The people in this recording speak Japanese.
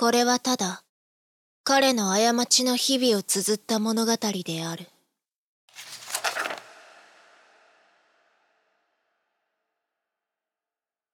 これはただ彼の過ちの日々を綴った物語である。